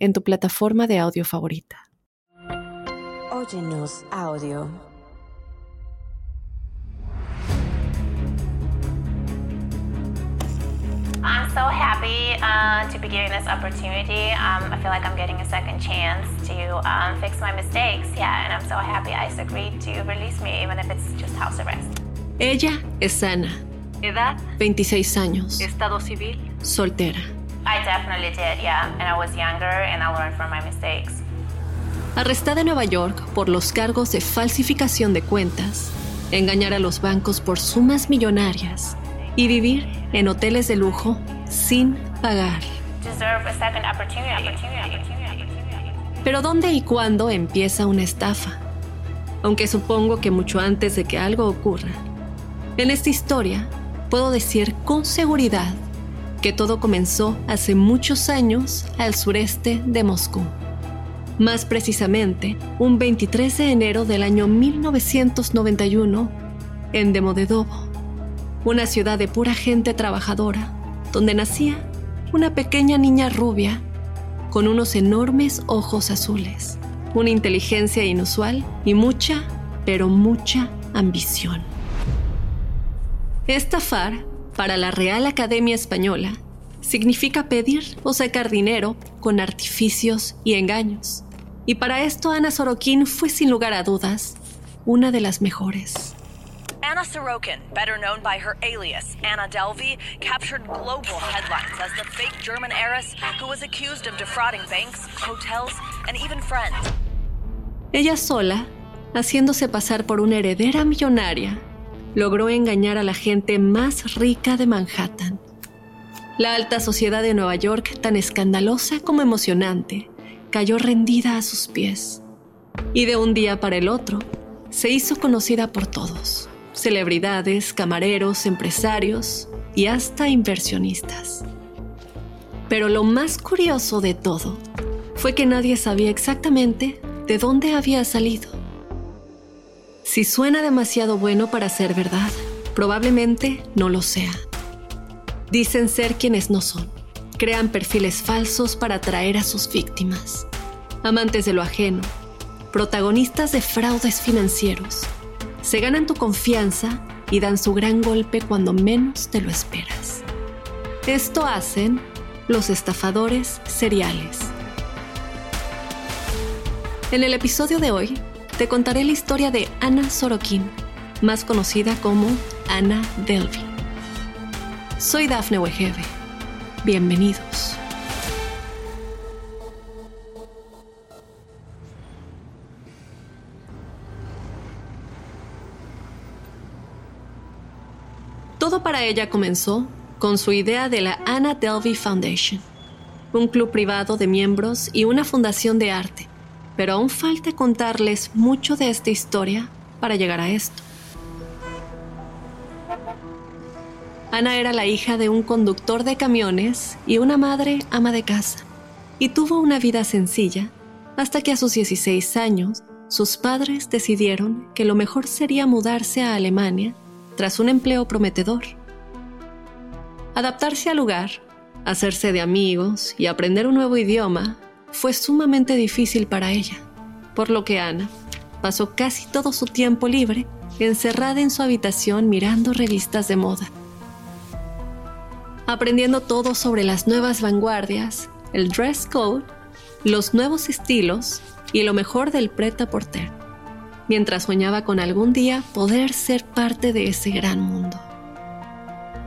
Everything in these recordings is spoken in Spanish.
en tu plataforma de audio favorita. Óyenos audio. I'm so happy uh, to be given this opportunity. Um, I feel like I'm getting a second chance to um, fix my mistakes. Yeah, and I'm so happy ICE agreed to release me, even if it's just house arrest. Ella es Ana. Edad, 26 años. Estado civil, Soltera. I definitely did, yeah. And I was younger and I learned from my mistakes. Arrestada en Nueva York por los cargos de falsificación de cuentas, engañar a los bancos por sumas millonarias y vivir en hoteles de lujo sin pagar. Deserve a second opportunity. Pero ¿dónde y cuándo empieza una estafa? Aunque supongo que mucho antes de que algo ocurra. En esta historia puedo decir con seguridad que todo comenzó hace muchos años al sureste de Moscú. Más precisamente, un 23 de enero del año 1991, en Demodedovo, una ciudad de pura gente trabajadora, donde nacía una pequeña niña rubia con unos enormes ojos azules, una inteligencia inusual y mucha, pero mucha ambición. Estafar para la Real Academia Española significa pedir o sacar dinero con artificios y engaños. Y para esto Ana Sorokin fue sin lugar a dudas una de las mejores. Anna Sorokin, better known by her alias, Anna Delvey, captured global headlines as the fake German heiress who was accused of defrauding banks, hotels, and even friends. Ella sola, haciéndose pasar por una heredera millonaria, logró engañar a la gente más rica de Manhattan. La alta sociedad de Nueva York, tan escandalosa como emocionante, cayó rendida a sus pies. Y de un día para el otro, se hizo conocida por todos, celebridades, camareros, empresarios y hasta inversionistas. Pero lo más curioso de todo fue que nadie sabía exactamente de dónde había salido. Si suena demasiado bueno para ser verdad, probablemente no lo sea. Dicen ser quienes no son. Crean perfiles falsos para atraer a sus víctimas. Amantes de lo ajeno, protagonistas de fraudes financieros. Se ganan tu confianza y dan su gran golpe cuando menos te lo esperas. Esto hacen los estafadores seriales. En el episodio de hoy te contaré la historia de Ana Sorokin, más conocida como Ana Delvey. Soy Dafne Wegebe. Bienvenidos. Todo para ella comenzó con su idea de la Anna Delvey Foundation, un club privado de miembros y una fundación de arte pero aún falta contarles mucho de esta historia para llegar a esto. Ana era la hija de un conductor de camiones y una madre ama de casa, y tuvo una vida sencilla hasta que a sus 16 años sus padres decidieron que lo mejor sería mudarse a Alemania tras un empleo prometedor. Adaptarse al lugar, hacerse de amigos y aprender un nuevo idioma fue sumamente difícil para ella, por lo que Ana pasó casi todo su tiempo libre encerrada en su habitación mirando revistas de moda. Aprendiendo todo sobre las nuevas vanguardias, el dress code, los nuevos estilos y lo mejor del pret-à-porter, mientras soñaba con algún día poder ser parte de ese gran mundo.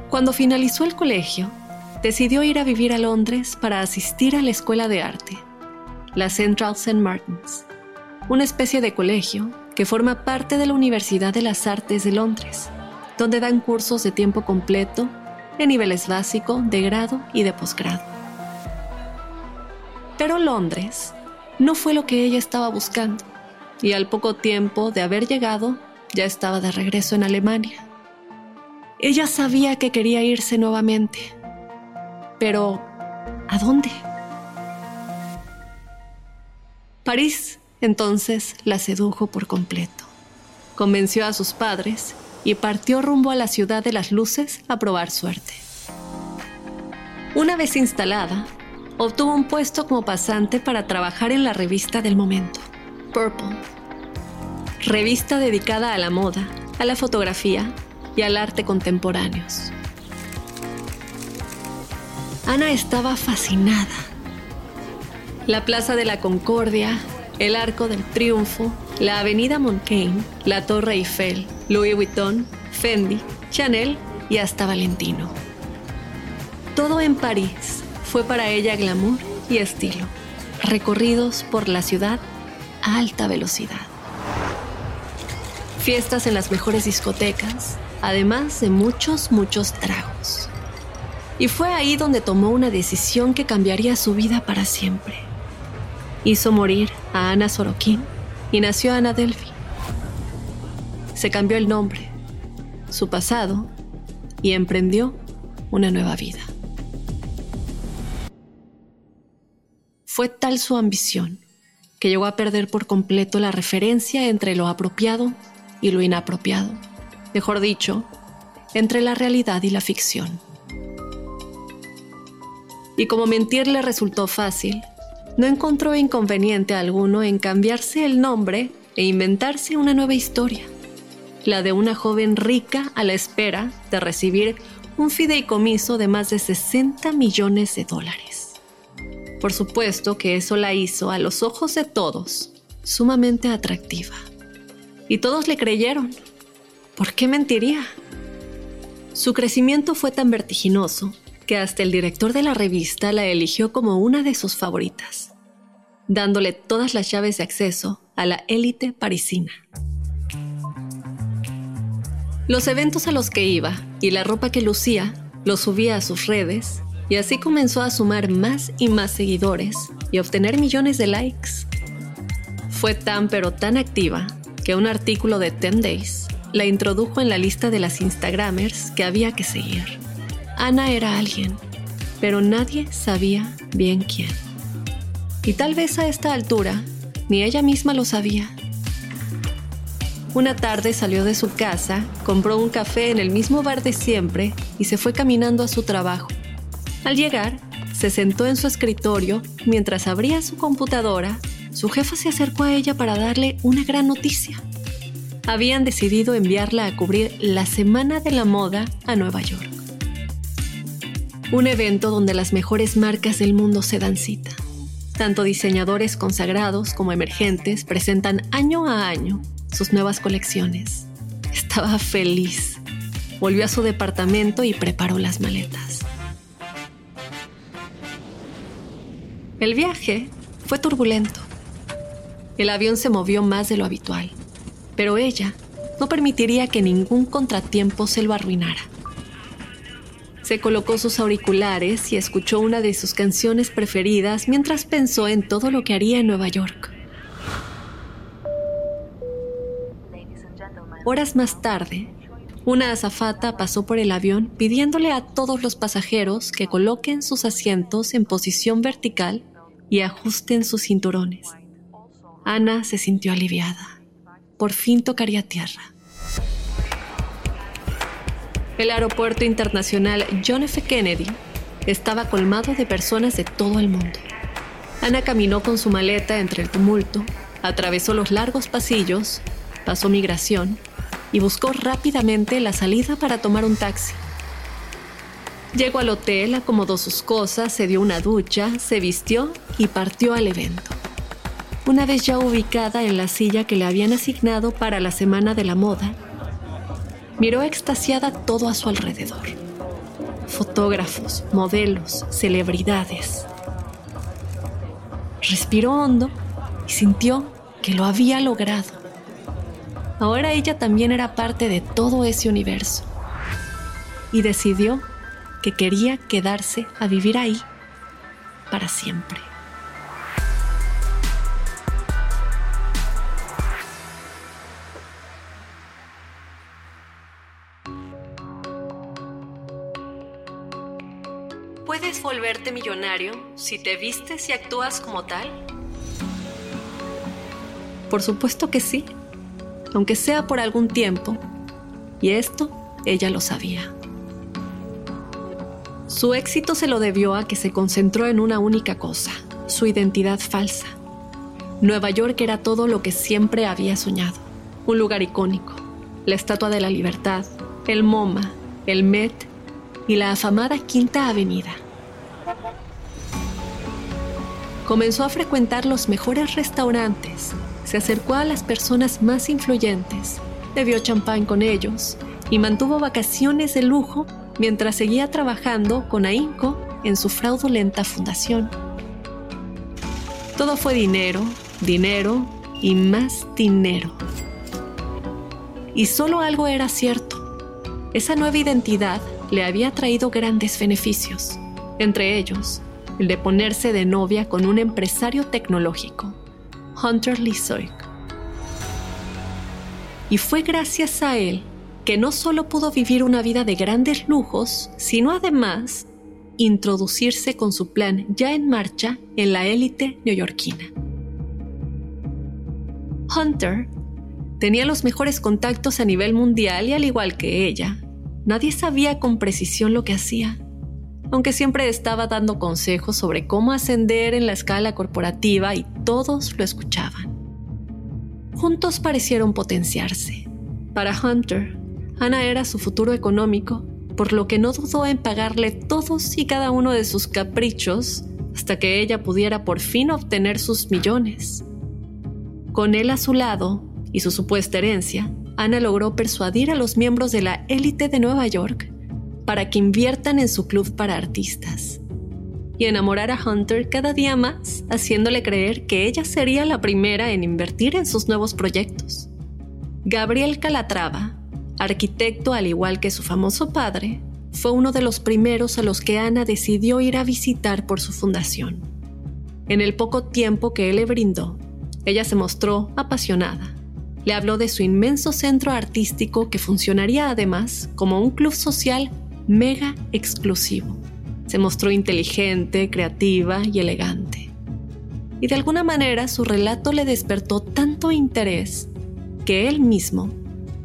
Cuando finalizó el colegio, decidió ir a vivir a Londres para asistir a la escuela de arte la Central St. Martins, una especie de colegio que forma parte de la Universidad de las Artes de Londres, donde dan cursos de tiempo completo en niveles básico, de grado y de posgrado. Pero Londres no fue lo que ella estaba buscando, y al poco tiempo de haber llegado, ya estaba de regreso en Alemania. Ella sabía que quería irse nuevamente, pero ¿a dónde? París entonces la sedujo por completo. Convenció a sus padres y partió rumbo a la ciudad de las luces a probar suerte. Una vez instalada, obtuvo un puesto como pasante para trabajar en la revista del momento, Purple, revista dedicada a la moda, a la fotografía y al arte contemporáneos. Ana estaba fascinada. La Plaza de la Concordia, el Arco del Triunfo, la Avenida Montaigne, la Torre Eiffel, Louis Vuitton, Fendi, Chanel y hasta Valentino. Todo en París fue para ella glamour y estilo, recorridos por la ciudad a alta velocidad. Fiestas en las mejores discotecas, además de muchos, muchos tragos. Y fue ahí donde tomó una decisión que cambiaría su vida para siempre. Hizo morir a Ana Sorokin y nació Ana Delphi. Se cambió el nombre, su pasado y emprendió una nueva vida. Fue tal su ambición que llegó a perder por completo la referencia entre lo apropiado y lo inapropiado mejor dicho, entre la realidad y la ficción. Y como mentir le resultó fácil, no encontró inconveniente alguno en cambiarse el nombre e inventarse una nueva historia, la de una joven rica a la espera de recibir un fideicomiso de más de 60 millones de dólares. Por supuesto que eso la hizo a los ojos de todos sumamente atractiva. Y todos le creyeron, ¿Por qué mentiría? Su crecimiento fue tan vertiginoso que hasta el director de la revista la eligió como una de sus favoritas, dándole todas las llaves de acceso a la élite parisina. Los eventos a los que iba y la ropa que lucía los subía a sus redes y así comenzó a sumar más y más seguidores y obtener millones de likes. Fue tan pero tan activa que un artículo de 10 Days la introdujo en la lista de las Instagramers que había que seguir. Ana era alguien, pero nadie sabía bien quién. Y tal vez a esta altura, ni ella misma lo sabía. Una tarde salió de su casa, compró un café en el mismo bar de siempre y se fue caminando a su trabajo. Al llegar, se sentó en su escritorio mientras abría su computadora. Su jefa se acercó a ella para darle una gran noticia habían decidido enviarla a cubrir la Semana de la Moda a Nueva York. Un evento donde las mejores marcas del mundo se dan cita. Tanto diseñadores consagrados como emergentes presentan año a año sus nuevas colecciones. Estaba feliz. Volvió a su departamento y preparó las maletas. El viaje fue turbulento. El avión se movió más de lo habitual pero ella no permitiría que ningún contratiempo se lo arruinara. Se colocó sus auriculares y escuchó una de sus canciones preferidas mientras pensó en todo lo que haría en Nueva York. Horas más tarde, una azafata pasó por el avión pidiéndole a todos los pasajeros que coloquen sus asientos en posición vertical y ajusten sus cinturones. Ana se sintió aliviada por fin tocaría tierra. El aeropuerto internacional John F. Kennedy estaba colmado de personas de todo el mundo. Ana caminó con su maleta entre el tumulto, atravesó los largos pasillos, pasó migración y buscó rápidamente la salida para tomar un taxi. Llegó al hotel, acomodó sus cosas, se dio una ducha, se vistió y partió al evento. Una vez ya ubicada en la silla que le habían asignado para la Semana de la Moda, miró extasiada todo a su alrededor. Fotógrafos, modelos, celebridades. Respiró hondo y sintió que lo había logrado. Ahora ella también era parte de todo ese universo. Y decidió que quería quedarse a vivir ahí para siempre. ¿Puedes volverte millonario si te vistes y actúas como tal? Por supuesto que sí, aunque sea por algún tiempo, y esto ella lo sabía. Su éxito se lo debió a que se concentró en una única cosa, su identidad falsa. Nueva York era todo lo que siempre había soñado, un lugar icónico, la Estatua de la Libertad, el MoMA, el Met y la afamada Quinta Avenida. Comenzó a frecuentar los mejores restaurantes, se acercó a las personas más influyentes, bebió champán con ellos y mantuvo vacaciones de lujo mientras seguía trabajando con ahínco en su fraudulenta fundación. Todo fue dinero, dinero y más dinero. Y solo algo era cierto. Esa nueva identidad le había traído grandes beneficios, entre ellos el de ponerse de novia con un empresario tecnológico, Hunter Lisoik. Y fue gracias a él que no solo pudo vivir una vida de grandes lujos, sino además introducirse con su plan ya en marcha en la élite neoyorquina. Hunter tenía los mejores contactos a nivel mundial y al igual que ella, nadie sabía con precisión lo que hacía, aunque siempre estaba dando consejos sobre cómo ascender en la escala corporativa y todos lo escuchaban. Juntos parecieron potenciarse. Para Hunter, Ana era su futuro económico, por lo que no dudó en pagarle todos y cada uno de sus caprichos hasta que ella pudiera por fin obtener sus millones. Con él a su lado y su supuesta herencia, Ana logró persuadir a los miembros de la élite de Nueva York para que inviertan en su club para artistas y enamorar a Hunter cada día más, haciéndole creer que ella sería la primera en invertir en sus nuevos proyectos. Gabriel Calatrava arquitecto al igual que su famoso padre, fue uno de los primeros a los que Ana decidió ir a visitar por su fundación. En el poco tiempo que él le brindó, ella se mostró apasionada. Le habló de su inmenso centro artístico que funcionaría además como un club social mega exclusivo. Se mostró inteligente, creativa y elegante. Y de alguna manera su relato le despertó tanto interés que él mismo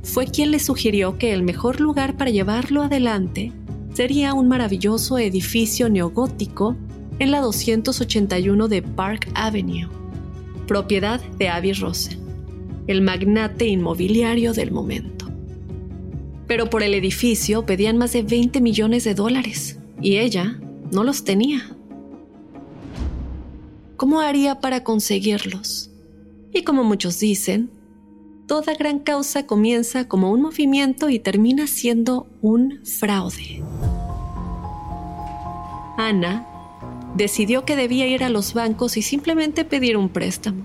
fue quien le sugirió que el mejor lugar para llevarlo adelante sería un maravilloso edificio neogótico en la 281 de Park Avenue, propiedad de Avi Rosen, el magnate inmobiliario del momento. Pero por el edificio pedían más de 20 millones de dólares y ella no los tenía. ¿Cómo haría para conseguirlos? Y como muchos dicen, toda gran causa comienza como un movimiento y termina siendo un fraude. Ana decidió que debía ir a los bancos y simplemente pedir un préstamo.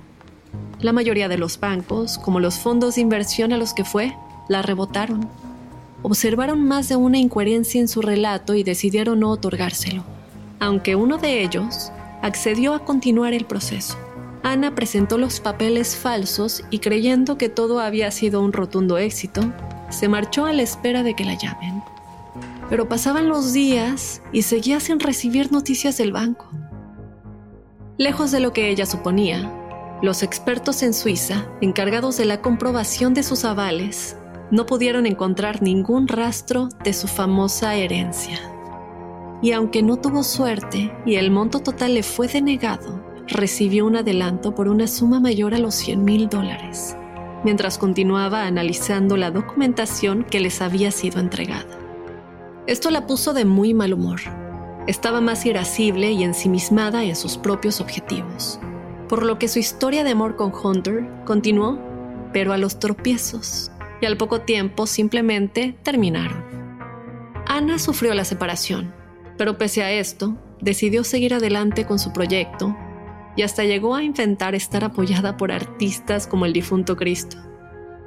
La mayoría de los bancos, como los fondos de inversión a los que fue, la rebotaron. Observaron más de una incoherencia en su relato y decidieron no otorgárselo, aunque uno de ellos accedió a continuar el proceso. Ana presentó los papeles falsos y creyendo que todo había sido un rotundo éxito, se marchó a la espera de que la llamen. Pero pasaban los días y seguía sin recibir noticias del banco. Lejos de lo que ella suponía, los expertos en Suiza, encargados de la comprobación de sus avales, no pudieron encontrar ningún rastro de su famosa herencia. Y aunque no tuvo suerte y el monto total le fue denegado, recibió un adelanto por una suma mayor a los 100 mil dólares, mientras continuaba analizando la documentación que les había sido entregada. Esto la puso de muy mal humor. Estaba más irascible y ensimismada en sus propios objetivos, por lo que su historia de amor con Hunter continuó, pero a los tropiezos, y al poco tiempo simplemente terminaron. Ana sufrió la separación, pero pese a esto, decidió seguir adelante con su proyecto y hasta llegó a inventar estar apoyada por artistas como el difunto Cristo,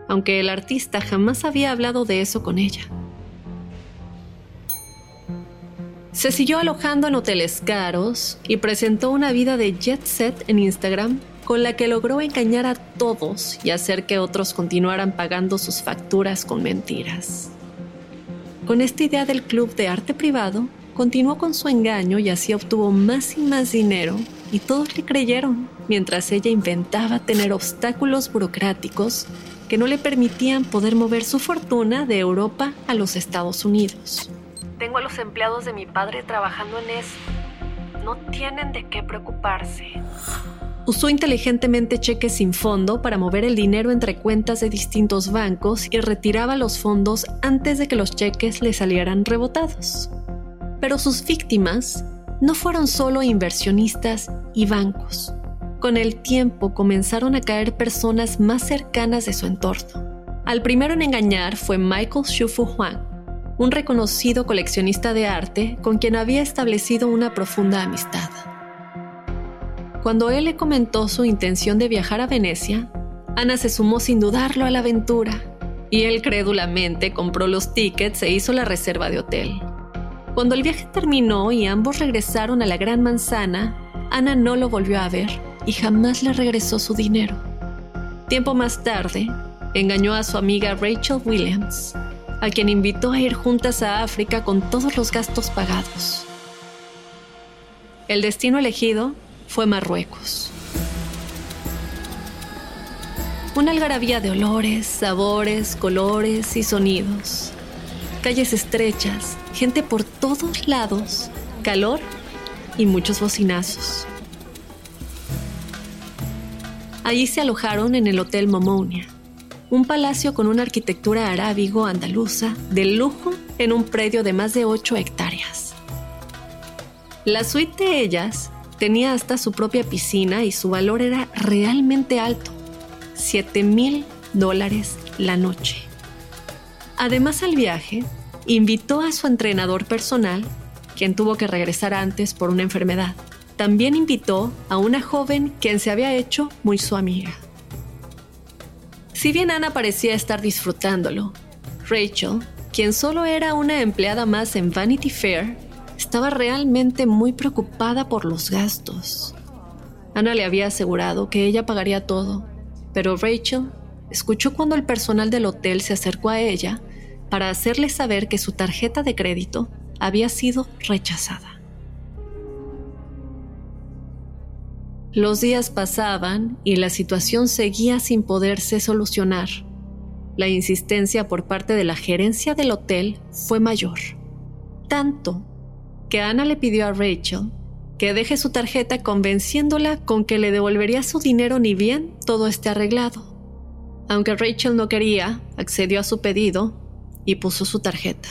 aunque el artista jamás había hablado de eso con ella. Se siguió alojando en hoteles caros y presentó una vida de jet set en Instagram con la que logró engañar a todos y hacer que otros continuaran pagando sus facturas con mentiras. Con esta idea del club de arte privado, continuó con su engaño y así obtuvo más y más dinero y todos le creyeron, mientras ella inventaba tener obstáculos burocráticos que no le permitían poder mover su fortuna de Europa a los Estados Unidos. Tengo a los empleados de mi padre trabajando en eso. No tienen de qué preocuparse. Usó inteligentemente cheques sin fondo para mover el dinero entre cuentas de distintos bancos y retiraba los fondos antes de que los cheques le salieran rebotados. Pero sus víctimas no fueron solo inversionistas y bancos. Con el tiempo comenzaron a caer personas más cercanas de su entorno. Al primero en engañar fue Michael Shufu Huang, un reconocido coleccionista de arte con quien había establecido una profunda amistad. Cuando él le comentó su intención de viajar a Venecia, Ana se sumó sin dudarlo a la aventura y él crédulamente compró los tickets e hizo la reserva de hotel. Cuando el viaje terminó y ambos regresaron a la Gran Manzana, Ana no lo volvió a ver y jamás le regresó su dinero. Tiempo más tarde, engañó a su amiga Rachel Williams, a quien invitó a ir juntas a África con todos los gastos pagados. El destino elegido fue Marruecos. Una algarabía de olores, sabores, colores y sonidos calles estrechas, gente por todos lados, calor y muchos bocinazos. Allí se alojaron en el Hotel Momonia, un palacio con una arquitectura arábigo-andaluza de lujo en un predio de más de 8 hectáreas. La suite de ellas tenía hasta su propia piscina y su valor era realmente alto, 7 mil dólares la noche. Además al viaje, invitó a su entrenador personal, quien tuvo que regresar antes por una enfermedad. También invitó a una joven quien se había hecho muy su amiga. Si bien Ana parecía estar disfrutándolo, Rachel, quien solo era una empleada más en Vanity Fair, estaba realmente muy preocupada por los gastos. Ana le había asegurado que ella pagaría todo, pero Rachel escuchó cuando el personal del hotel se acercó a ella para hacerle saber que su tarjeta de crédito había sido rechazada. Los días pasaban y la situación seguía sin poderse solucionar. La insistencia por parte de la gerencia del hotel fue mayor. Tanto que Ana le pidió a Rachel que deje su tarjeta convenciéndola con que le devolvería su dinero ni bien todo esté arreglado. Aunque Rachel no quería, accedió a su pedido y puso su tarjeta.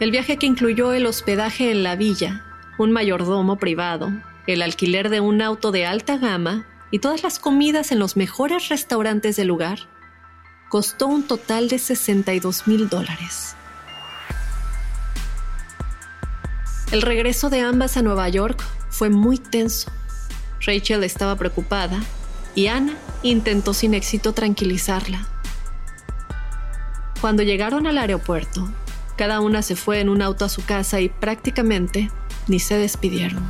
El viaje que incluyó el hospedaje en la villa, un mayordomo privado, el alquiler de un auto de alta gama y todas las comidas en los mejores restaurantes del lugar, costó un total de 62 mil dólares. El regreso de ambas a Nueva York fue muy tenso. Rachel estaba preocupada y Ana intentó sin éxito tranquilizarla. Cuando llegaron al aeropuerto, cada una se fue en un auto a su casa y prácticamente ni se despidieron.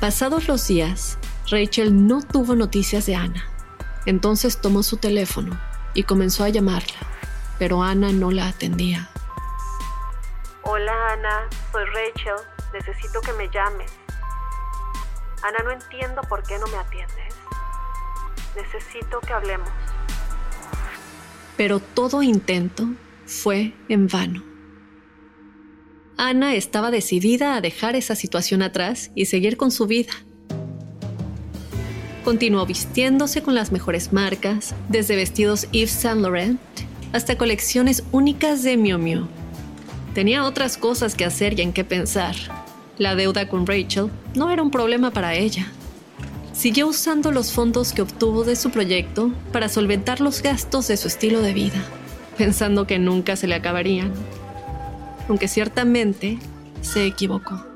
Pasados los días, Rachel no tuvo noticias de Ana. Entonces tomó su teléfono y comenzó a llamarla, pero Ana no la atendía. Ana, soy Rachel, necesito que me llames. Ana, no entiendo por qué no me atiendes. Necesito que hablemos. Pero todo intento fue en vano. Ana estaba decidida a dejar esa situación atrás y seguir con su vida. Continuó vistiéndose con las mejores marcas, desde vestidos Yves Saint Laurent hasta colecciones únicas de Miu Miu. Tenía otras cosas que hacer y en qué pensar. La deuda con Rachel no era un problema para ella siguió usando los fondos que obtuvo de su proyecto para solventar los gastos de su estilo de vida, pensando que nunca se le acabarían, aunque ciertamente se equivocó.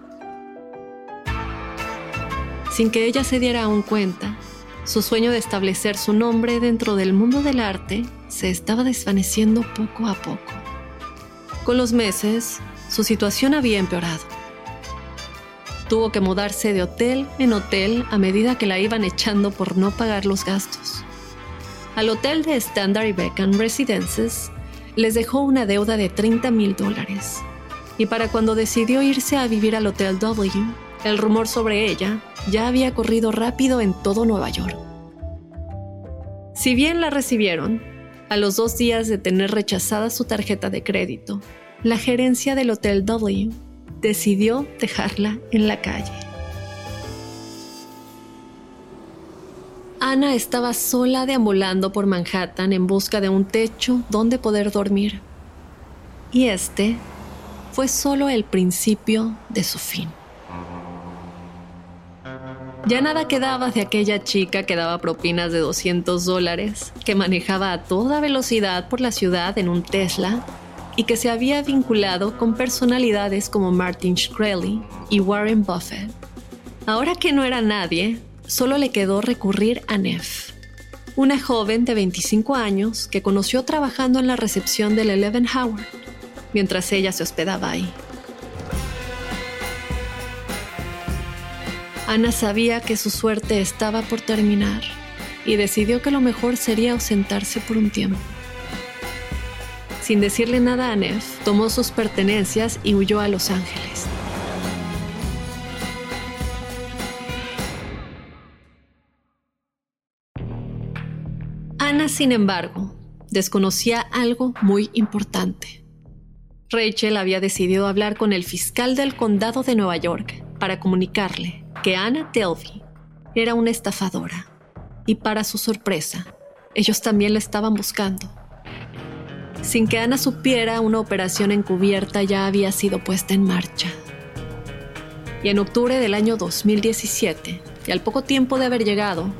Sin que ella se diera aún cuenta, su sueño de establecer su nombre dentro del mundo del arte se estaba desvaneciendo poco a poco. Con los meses, su situación había empeorado Tuvo que mudarse de hotel en hotel a medida que la iban echando por no pagar los gastos. Al hotel de Standard Beckham Residences les dejó una deuda de 30 mil dólares. Y para cuando decidió irse a vivir al Hotel W, el rumor sobre ella ya había corrido rápido en todo Nueva York. Si bien la recibieron, a los dos días de tener rechazada su tarjeta de crédito, la gerencia del Hotel W decidió dejarla en la calle. Ana estaba sola deambulando por Manhattan en busca de un techo donde poder dormir. Y este fue solo el principio de su fin. Ya nada quedaba de aquella chica que daba propinas de 200 dólares, que manejaba a toda velocidad por la ciudad en un Tesla y que se había vinculado con personalidades como Martin Shkreli y Warren Buffett. Ahora que no era nadie, solo le quedó recurrir a Neff, una joven de 25 años que conoció trabajando en la recepción del Eleven Howard, mientras ella se hospedaba ahí. Ana sabía que su suerte estaba por terminar y decidió que lo mejor sería ausentarse por un tiempo. Sin decirle nada a Neff, tomó sus pertenencias y huyó a Los Ángeles. Ana, sin embargo, desconocía algo muy importante. Rachel había decidido hablar con el fiscal del condado de Nueva York para comunicarle que Anna Delvey era una estafadora y para su sorpresa, ellos también la estaban buscando. Sin que Ana supiera, una operación encubierta ya había sido puesta en marcha. Y en octubre del año 2017, y al poco tiempo de haber llegado,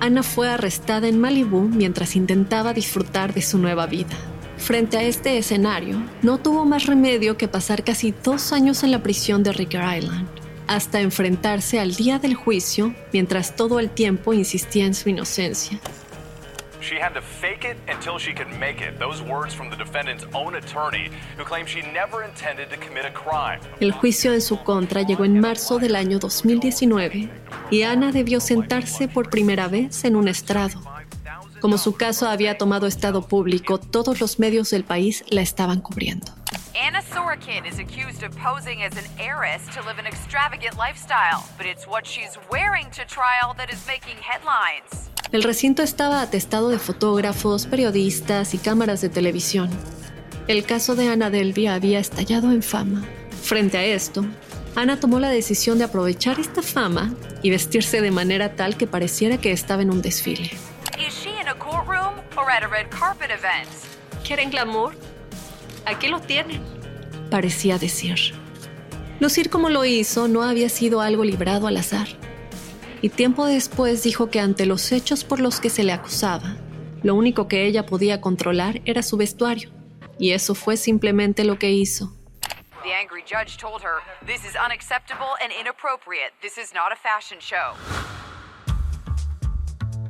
Ana fue arrestada en Malibu mientras intentaba disfrutar de su nueva vida. Frente a este escenario, no tuvo más remedio que pasar casi dos años en la prisión de Ricker Island, hasta enfrentarse al día del juicio mientras todo el tiempo insistía en su inocencia. She had to fake it until she could make it. Those words from the defendant's own attorney, who claimed she never intended to commit a crime. El juicio en su contra llegó en marzo del año 2019 y Ana debió sentarse por primera vez en un estrado. Como su caso había tomado estado público, todos los medios del país la estaban cubriendo. Anna Sorokin is accused of posing as an heiress to live an extravagant lifestyle, but it's what she's wearing to trial that is making headlines. El recinto estaba atestado de fotógrafos, periodistas y cámaras de televisión. El caso de Ana Delvey había estallado en fama. Frente a esto, Ana tomó la decisión de aprovechar esta fama y vestirse de manera tal que pareciera que estaba en un desfile. Is she in a courtroom or at a red carpet event? ¿Quieren glamour? Aquí lo tienen, parecía decir. Lucir como lo hizo no había sido algo librado al azar y tiempo después dijo que ante los hechos por los que se le acusaba, lo único que ella podía controlar era su vestuario, y eso fue simplemente lo que hizo. The angry judge told her, This is unacceptable and inappropriate. This is not a fashion show.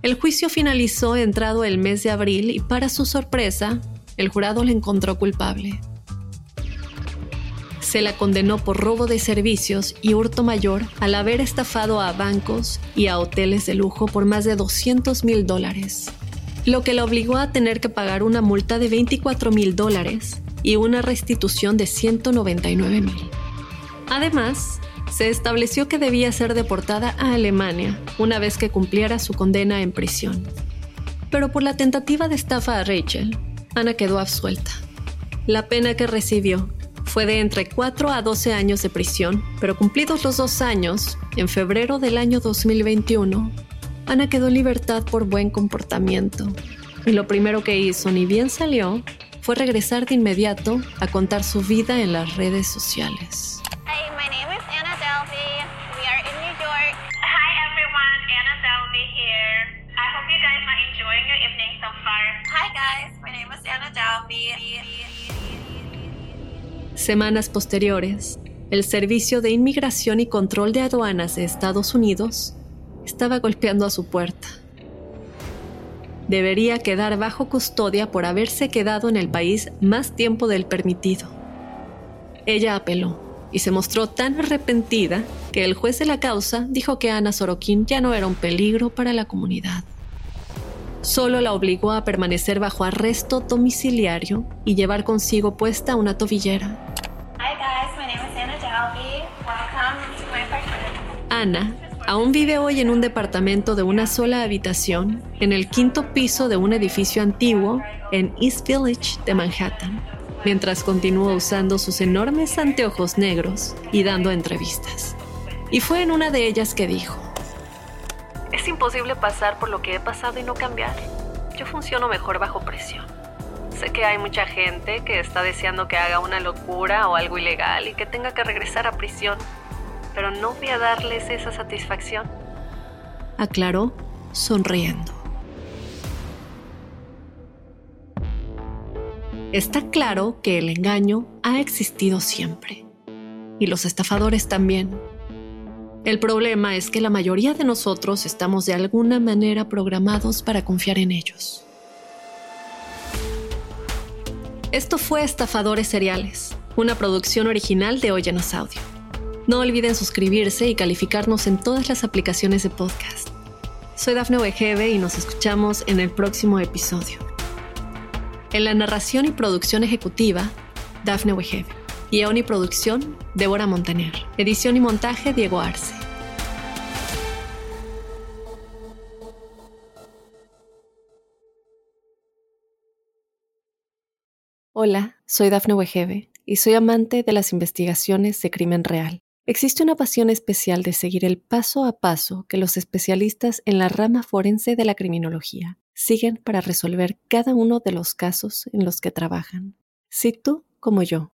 El juicio finalizó entrado el mes de abril y para su sorpresa, el jurado la encontró culpable se la condenó por robo de servicios y hurto mayor al haber estafado a bancos y a hoteles de lujo por más de 200 mil dólares, lo que la obligó a tener que pagar una multa de 24 mil dólares y una restitución de 199 mil. Además, se estableció que debía ser deportada a Alemania una vez que cumpliera su condena en prisión. Pero por la tentativa de estafa a Rachel, Ana quedó absuelta. La pena que recibió fue de entre 4 a 12 años de prisión, pero cumplidos los dos años, en febrero del año 2021, Ana quedó en libertad por buen comportamiento. Y lo primero que hizo, ni bien salió, fue regresar de inmediato a contar su vida en las redes sociales. Semanas posteriores, el Servicio de Inmigración y Control de Aduanas de Estados Unidos estaba golpeando a su puerta. Debería quedar bajo custodia por haberse quedado en el país más tiempo del permitido. Ella apeló y se mostró tan arrepentida que el juez de la causa dijo que Ana Sorokin ya no era un peligro para la comunidad. Solo la obligó a permanecer bajo arresto domiciliario y llevar consigo puesta una tobillera. Hi guys, my name is Anna Dalby. Welcome to my apartment. Ana aún vive hoy en un departamento de una sola habitación en el quinto piso de un edificio antiguo en East Village de Manhattan, mientras continúa usando sus enormes anteojos negros y dando entrevistas. Y fue en una de ellas que dijo, Es imposible pasar por lo que he pasado y no cambiar. Yo funciono mejor bajo presión. Sé que hay mucha gente que está deseando que haga una locura o algo ilegal y que tenga que regresar a prisión, pero no voy a darles esa satisfacción. aclaró sonriendo. Está claro que el engaño ha existido siempre, y los estafadores también. El problema es que la mayoría de nosotros estamos de alguna manera programados para confiar en ellos. Esto fue Estafadores Seriales, una producción original de Óyenos Audio. No olviden suscribirse y calificarnos en todas las aplicaciones de podcast. Soy Dafne Wegebe y nos escuchamos en el próximo episodio. En la narración y producción ejecutiva, Dafne Wegebe. Guión y producción, Débora Montaner. Edición y montaje, Diego Arce. Hola, soy Dafne Wegebe y soy amante de las investigaciones de crimen real. Existe una pasión especial de seguir el paso a paso que los especialistas en la rama forense de la criminología siguen para resolver cada uno de los casos en los que trabajan. Si tú, como yo,